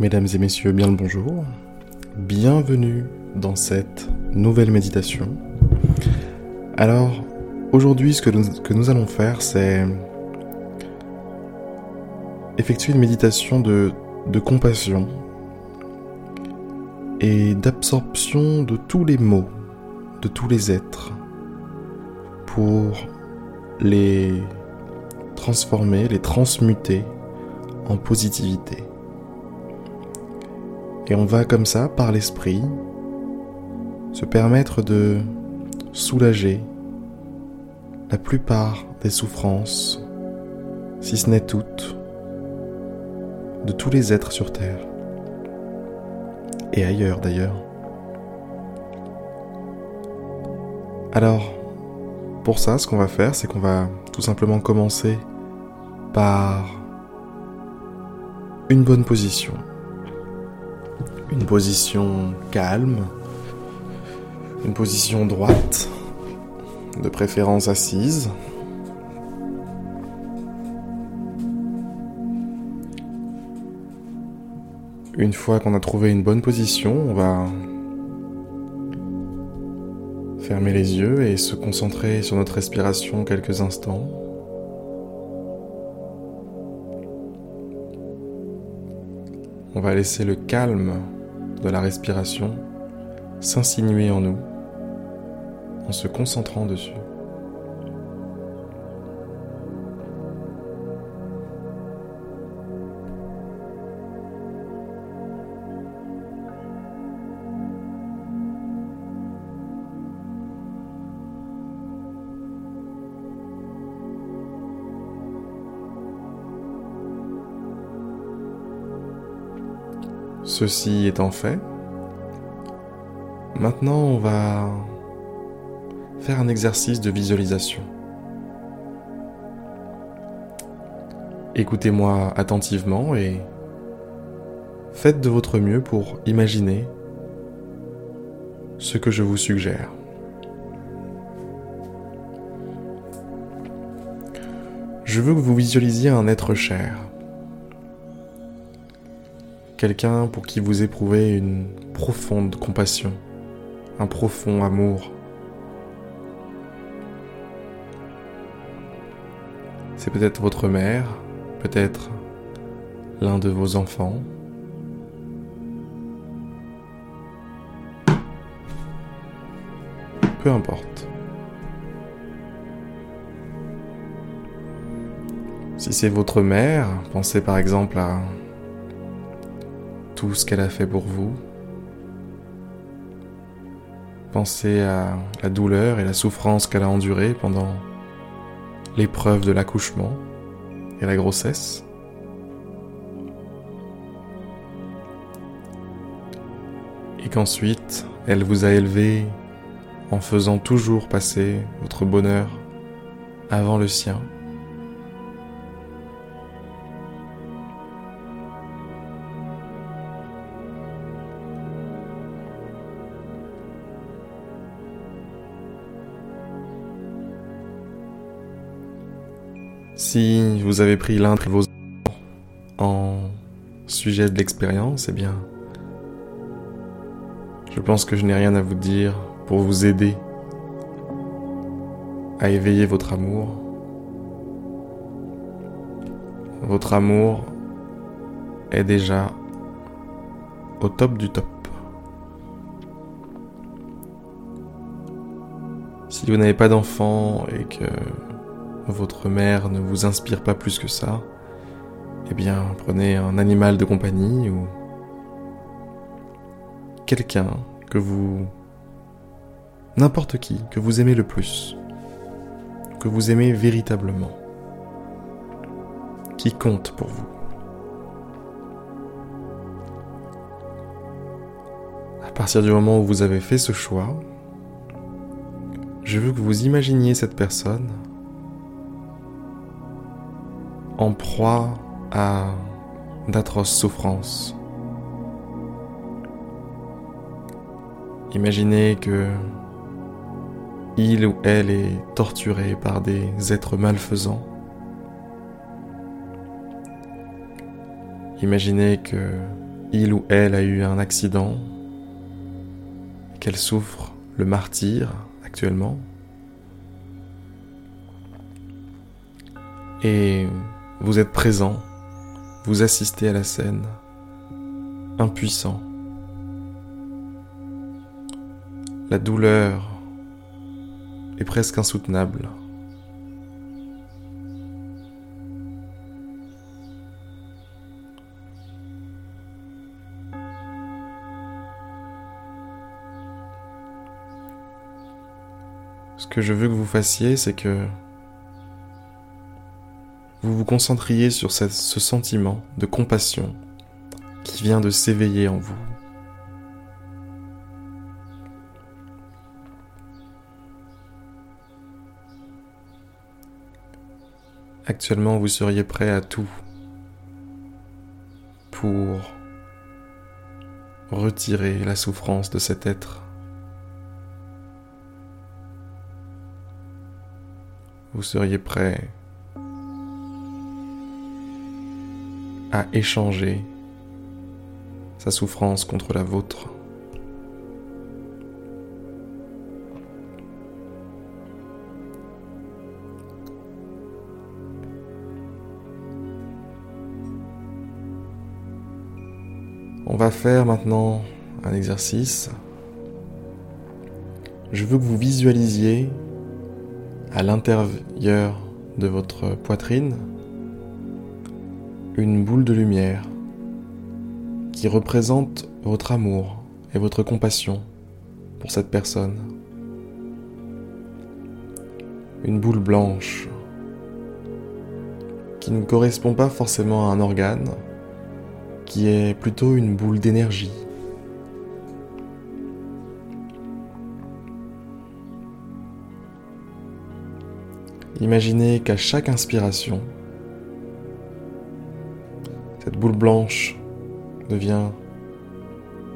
Mesdames et messieurs, bien le bonjour. Bienvenue dans cette nouvelle méditation. Alors, aujourd'hui, ce que nous, que nous allons faire, c'est effectuer une méditation de, de compassion et d'absorption de tous les mots, de tous les êtres, pour les transformer, les transmuter en positivité. Et on va comme ça, par l'esprit, se permettre de soulager la plupart des souffrances, si ce n'est toutes, de tous les êtres sur Terre. Et ailleurs d'ailleurs. Alors, pour ça, ce qu'on va faire, c'est qu'on va tout simplement commencer par une bonne position une position calme, une position droite, de préférence assise. Une fois qu'on a trouvé une bonne position, on va fermer les yeux et se concentrer sur notre respiration quelques instants. On va laisser le calme de la respiration s'insinuer en nous en se concentrant dessus. Ceci étant fait, maintenant on va faire un exercice de visualisation. Écoutez-moi attentivement et faites de votre mieux pour imaginer ce que je vous suggère. Je veux que vous visualisiez un être cher quelqu'un pour qui vous éprouvez une profonde compassion, un profond amour. C'est peut-être votre mère, peut-être l'un de vos enfants. Peu importe. Si c'est votre mère, pensez par exemple à tout ce qu'elle a fait pour vous. Pensez à la douleur et la souffrance qu'elle a endurée pendant l'épreuve de l'accouchement et la grossesse. Et qu'ensuite, elle vous a élevé en faisant toujours passer votre bonheur avant le sien. Si vous avez pris l'un de vos en sujet de l'expérience, eh bien, je pense que je n'ai rien à vous dire pour vous aider à éveiller votre amour. Votre amour est déjà au top du top. Si vous n'avez pas d'enfant et que votre mère ne vous inspire pas plus que ça, eh bien prenez un animal de compagnie ou quelqu'un que vous... n'importe qui, que vous aimez le plus, que vous aimez véritablement, qui compte pour vous. À partir du moment où vous avez fait ce choix, je veux que vous imaginiez cette personne en proie à d'atroces souffrances. Imaginez que il ou elle est torturé par des êtres malfaisants. Imaginez que il ou elle a eu un accident, qu'elle souffre le martyr actuellement. Et vous êtes présent, vous assistez à la scène, impuissant. La douleur est presque insoutenable. Ce que je veux que vous fassiez, c'est que vous concentriez sur ce sentiment de compassion qui vient de s'éveiller en vous. Actuellement, vous seriez prêt à tout pour retirer la souffrance de cet être. Vous seriez prêt à échanger sa souffrance contre la vôtre. On va faire maintenant un exercice. Je veux que vous visualisiez à l'intérieur de votre poitrine une boule de lumière qui représente votre amour et votre compassion pour cette personne. Une boule blanche qui ne correspond pas forcément à un organe, qui est plutôt une boule d'énergie. Imaginez qu'à chaque inspiration, cette boule blanche devient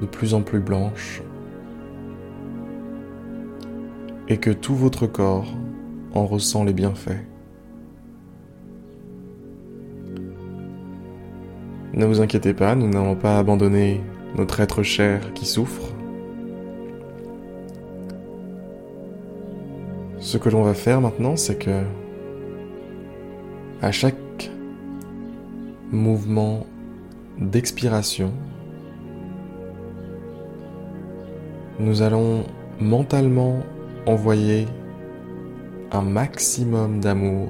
de plus en plus blanche et que tout votre corps en ressent les bienfaits. Ne vous inquiétez pas, nous n'allons pas abandonner notre être cher qui souffre. Ce que l'on va faire maintenant, c'est que à chaque mouvement d'expiration, nous allons mentalement envoyer un maximum d'amour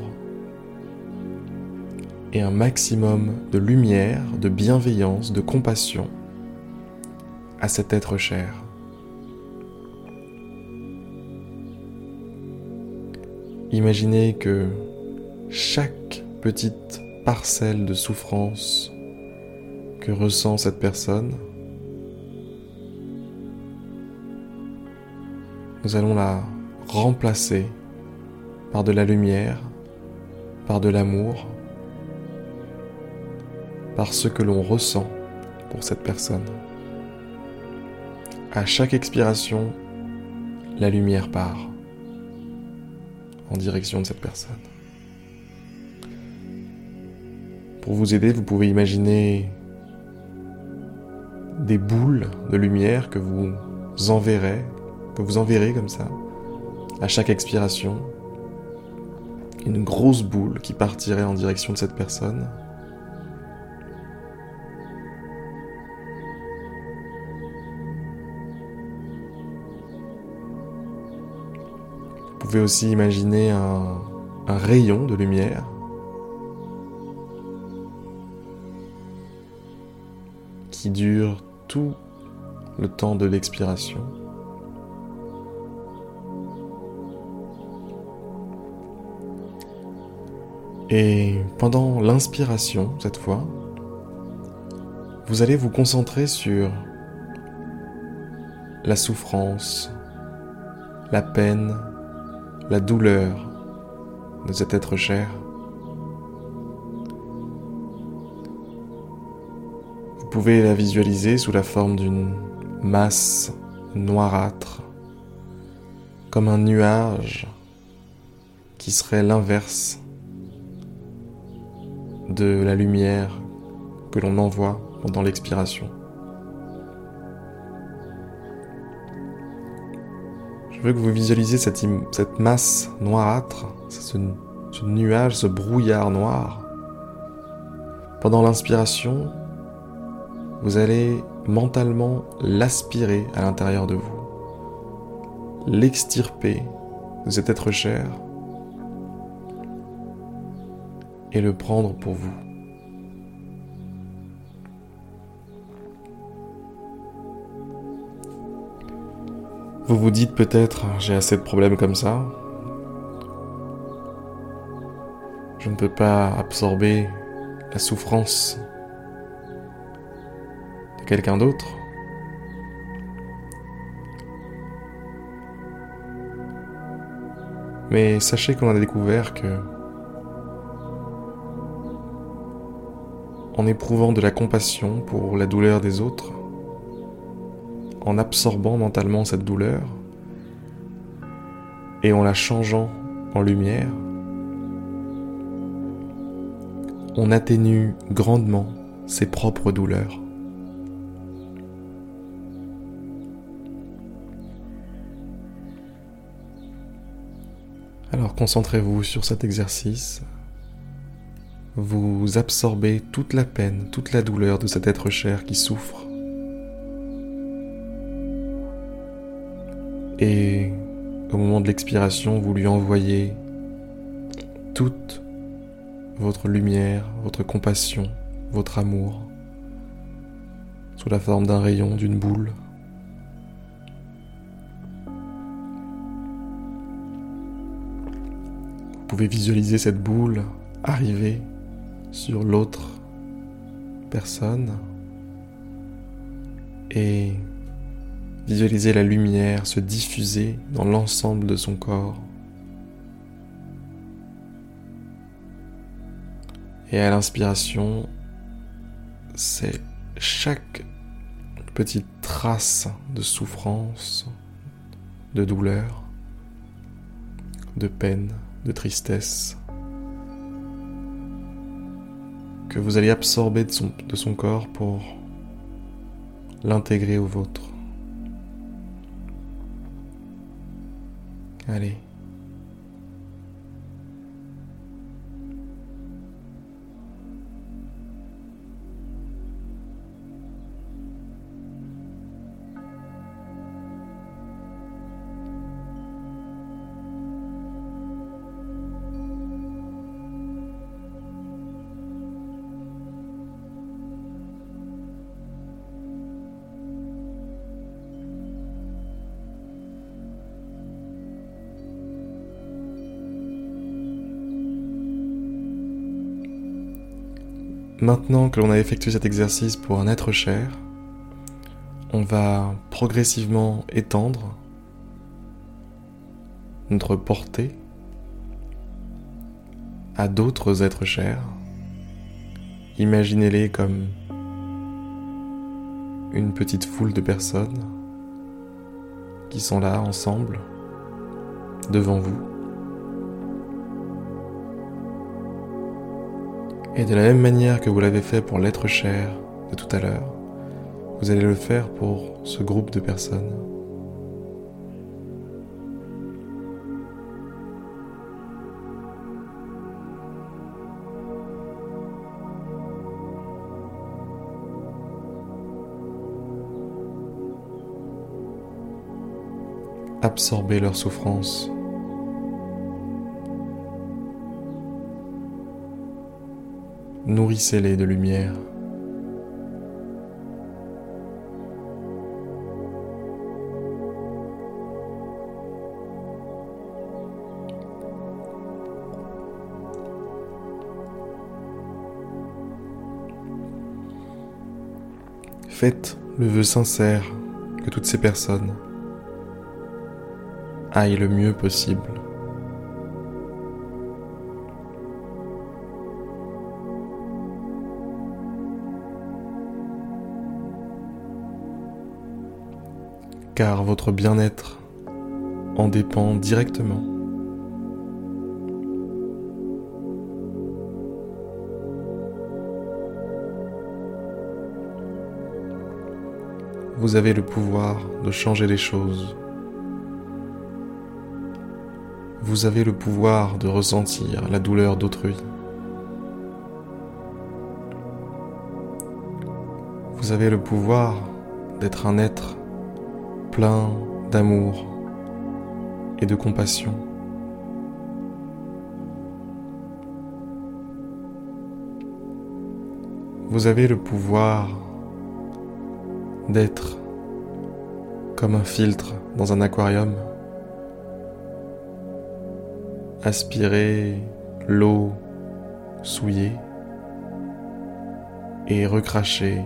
et un maximum de lumière, de bienveillance, de compassion à cet être cher. Imaginez que chaque petite parcelle de souffrance que ressent cette personne, nous allons la remplacer par de la lumière, par de l'amour, par ce que l'on ressent pour cette personne. À chaque expiration, la lumière part en direction de cette personne. Pour vous aider, vous pouvez imaginer des boules de lumière que vous enverrez, que vous enverrez comme ça, à chaque expiration. Une grosse boule qui partirait en direction de cette personne. Vous pouvez aussi imaginer un, un rayon de lumière qui dure tout le temps de l'expiration. Et pendant l'inspiration, cette fois, vous allez vous concentrer sur la souffrance, la peine, la douleur de cet être cher. Vous pouvez la visualiser sous la forme d'une masse noirâtre, comme un nuage qui serait l'inverse de la lumière que l'on envoie pendant l'expiration. Je veux que vous visualisiez cette, masse noirâtre, ce nuage, ce brouillard noir. Pendant l'inspiration, vous allez mentalement l'aspirer à l'intérieur de vous, l'extirper de cet être cher et le prendre pour vous. Vous vous dites peut-être, j'ai assez de problèmes comme ça. Je ne peux pas absorber la souffrance quelqu'un d'autre. Mais sachez qu'on a découvert que en éprouvant de la compassion pour la douleur des autres, en absorbant mentalement cette douleur et en la changeant en lumière, on atténue grandement ses propres douleurs. Alors concentrez-vous sur cet exercice. Vous absorbez toute la peine, toute la douleur de cet être cher qui souffre. Et au moment de l'expiration, vous lui envoyez toute votre lumière, votre compassion, votre amour, sous la forme d'un rayon, d'une boule. Pouvez visualiser cette boule arriver sur l'autre personne et Visualisez la lumière se diffuser dans l'ensemble de son corps. Et à l'inspiration, c'est chaque petite trace de souffrance, de douleur, de peine, de tristesse que vous allez absorber de son, de son corps pour l'intégrer au vôtre. Allez. Maintenant que l'on a effectué cet exercice pour un être cher, on va progressivement étendre notre portée à d'autres êtres chers. Imaginez-les comme une petite foule de personnes qui sont là ensemble devant vous. Et de la même manière que vous l'avez fait pour l'être cher de tout à l'heure, vous allez le faire pour ce groupe de personnes. Absorbez leur souffrance nourrissez-les de lumière. Faites le vœu sincère que toutes ces personnes aillent le mieux possible. Car votre bien-être en dépend directement. Vous avez le pouvoir de changer les choses vous avez le pouvoir de ressentir la douleur d'autrui. Vous avez le pouvoir d'être un être plein d'amour et de compassion. Vous avez le pouvoir d'être comme un filtre dans un aquarium, aspirer l'eau souillée et recracher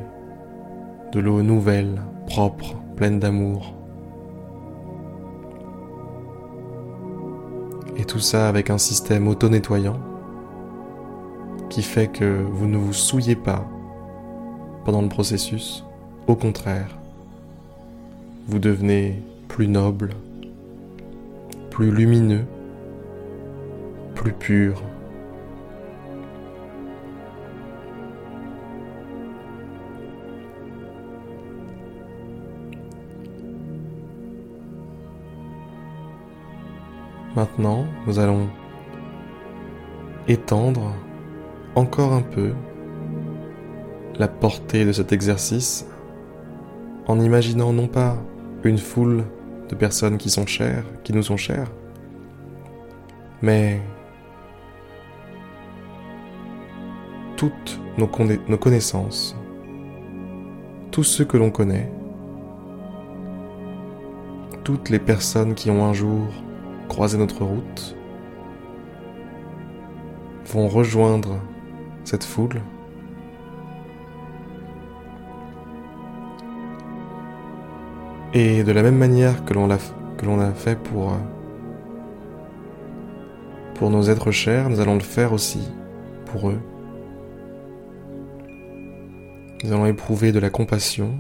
de l'eau nouvelle, propre, pleine d'amour. Et tout ça avec un système auto-nettoyant qui fait que vous ne vous souillez pas pendant le processus. Au contraire, vous devenez plus noble, plus lumineux, plus pur. Maintenant, nous allons étendre encore un peu la portée de cet exercice en imaginant non pas une foule de personnes qui sont chères, qui nous sont chères, mais toutes nos, connaissances, tous ceux que l'on connaît, toutes les personnes qui ont un jour croisé notre route, vont rejoindre cette foule Et de la même manière que l'on l'a, que l'on a fait pour, euh, pour nos êtres chers, nous allons le faire aussi pour eux. Nous allons éprouver de la compassion.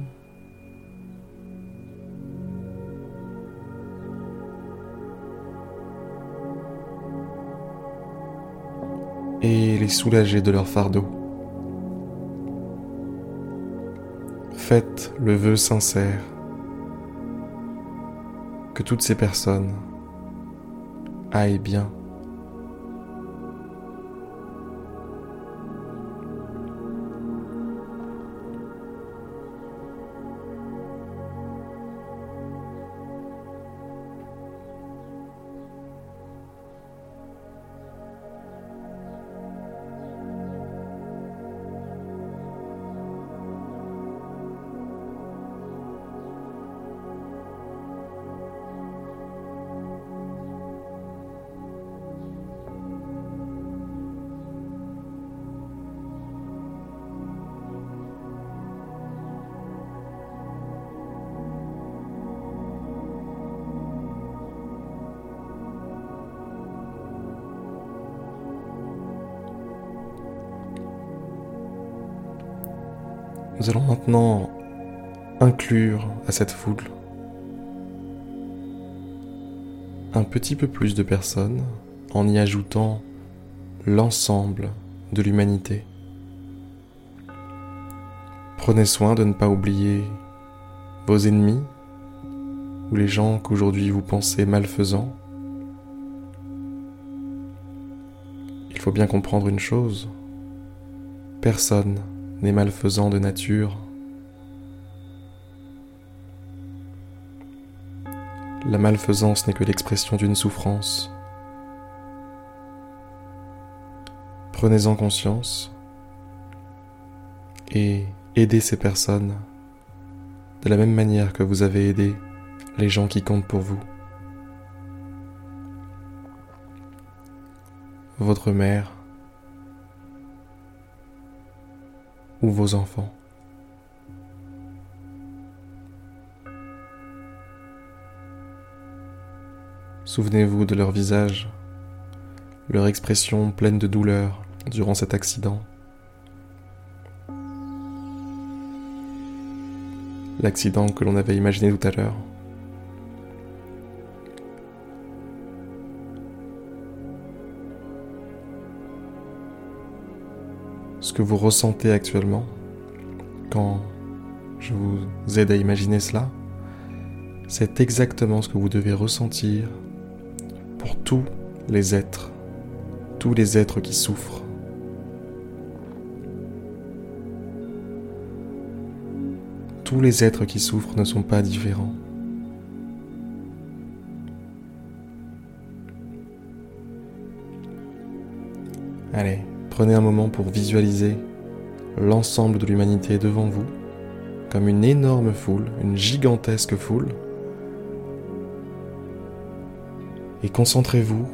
Les soulager de leur fardeau. Faites le vœu sincère que toutes ces personnes aillent bien. Nous allons maintenant inclure à cette foule un petit peu plus de personnes en y ajoutant l'ensemble de l'humanité. Prenez soin de ne pas oublier vos ennemis ou les gens qu'aujourd'hui vous pensez malfaisants. Il faut bien comprendre une chose, personne n'est malfaisant de nature. La malfaisance n'est que l'expression d'une souffrance. Prenez-en conscience et aidez ces personnes de la même manière que vous avez aidé les gens qui comptent pour vous. Votre mère, ou vos enfants. Souvenez-vous de leur visage, leur expression pleine de douleur durant cet accident. L'accident que l'on avait imaginé tout à l'heure. Que vous ressentez actuellement quand je vous aide à imaginer cela, c'est exactement ce que vous devez ressentir pour tous les êtres, tous les êtres qui souffrent. Tous les êtres qui souffrent ne sont pas différents. Allez, prenez un moment pour visualiser l'ensemble de l'humanité devant vous, comme une énorme foule, une gigantesque foule. Et concentrez-vous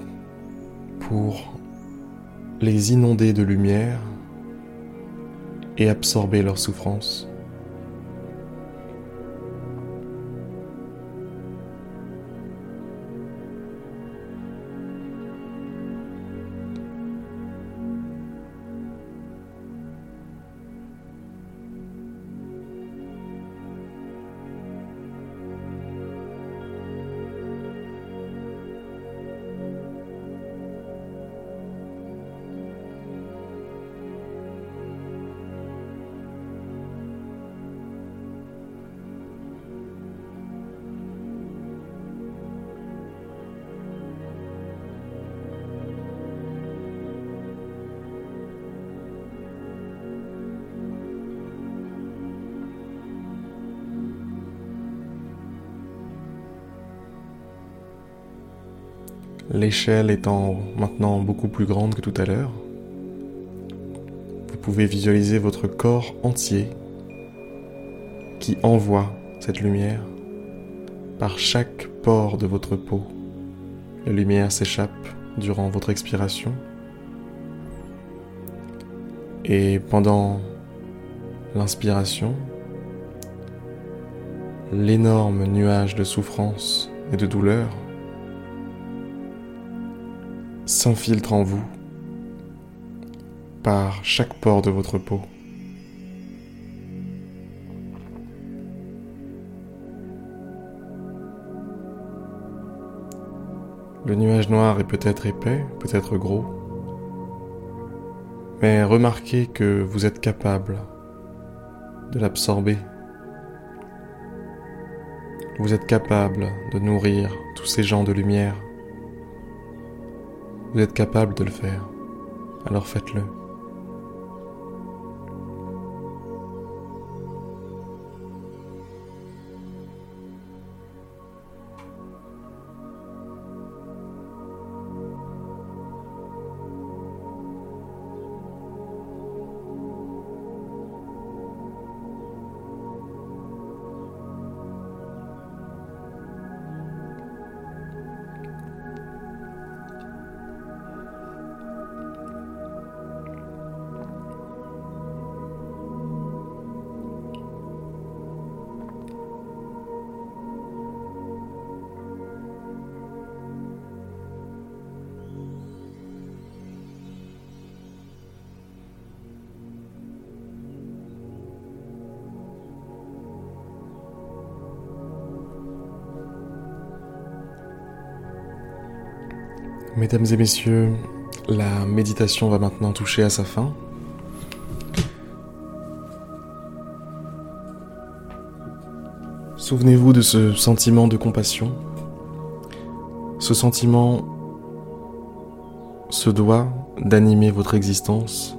pour les inonder de lumière et absorber leur souffrance. L'échelle étant maintenant beaucoup plus grande que tout à l'heure. Vous pouvez visualiser votre corps entier qui envoie cette lumière par chaque pore de votre peau. La lumière s'échappe durant votre expiration. Et pendant l'inspiration, l'énorme nuage de souffrance et de douleur s'infiltre en vous par chaque pore de votre peau. Le nuage noir est peut-être épais, peut-être gros, mais remarquez que vous êtes capable de l'absorber. Vous êtes capable de nourrir tous ces gens de lumière vous êtes capable de le faire, alors faites-le. Mesdames et messieurs, la méditation va maintenant toucher à sa fin. Souvenez-vous de ce sentiment de compassion. Ce sentiment se doit d'animer votre existence.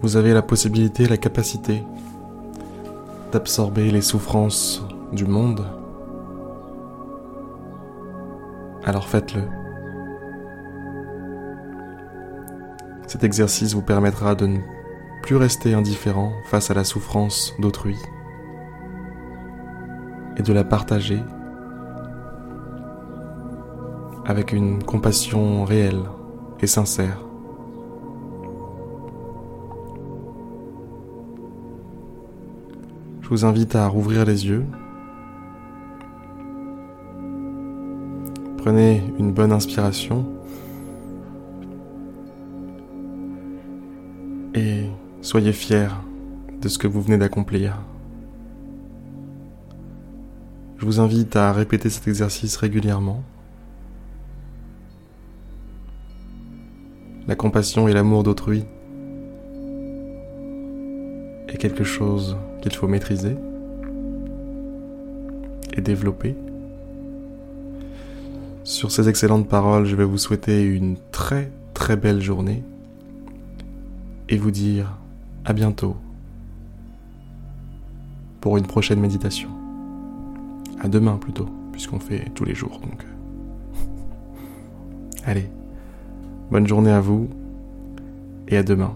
Vous avez la possibilité, la capacité d'absorber les souffrances du monde, alors faites-le. Cet exercice vous permettra de ne plus rester indifférent face à la souffrance d'autrui et de la partager avec une compassion réelle et sincère. Vous invite à rouvrir les yeux. Prenez une bonne inspiration et soyez fiers de ce que vous venez d'accomplir. Je vous invite à répéter cet exercice régulièrement. La compassion et l'amour d'autrui est quelque chose qu'il faut maîtriser. et développée. Sur ces excellentes paroles, je vais vous souhaiter une très très belle journée et vous dire à bientôt pour une prochaine méditation. À demain plutôt, puisqu'on fait tous les jours donc. Allez, bonne journée à vous et à demain.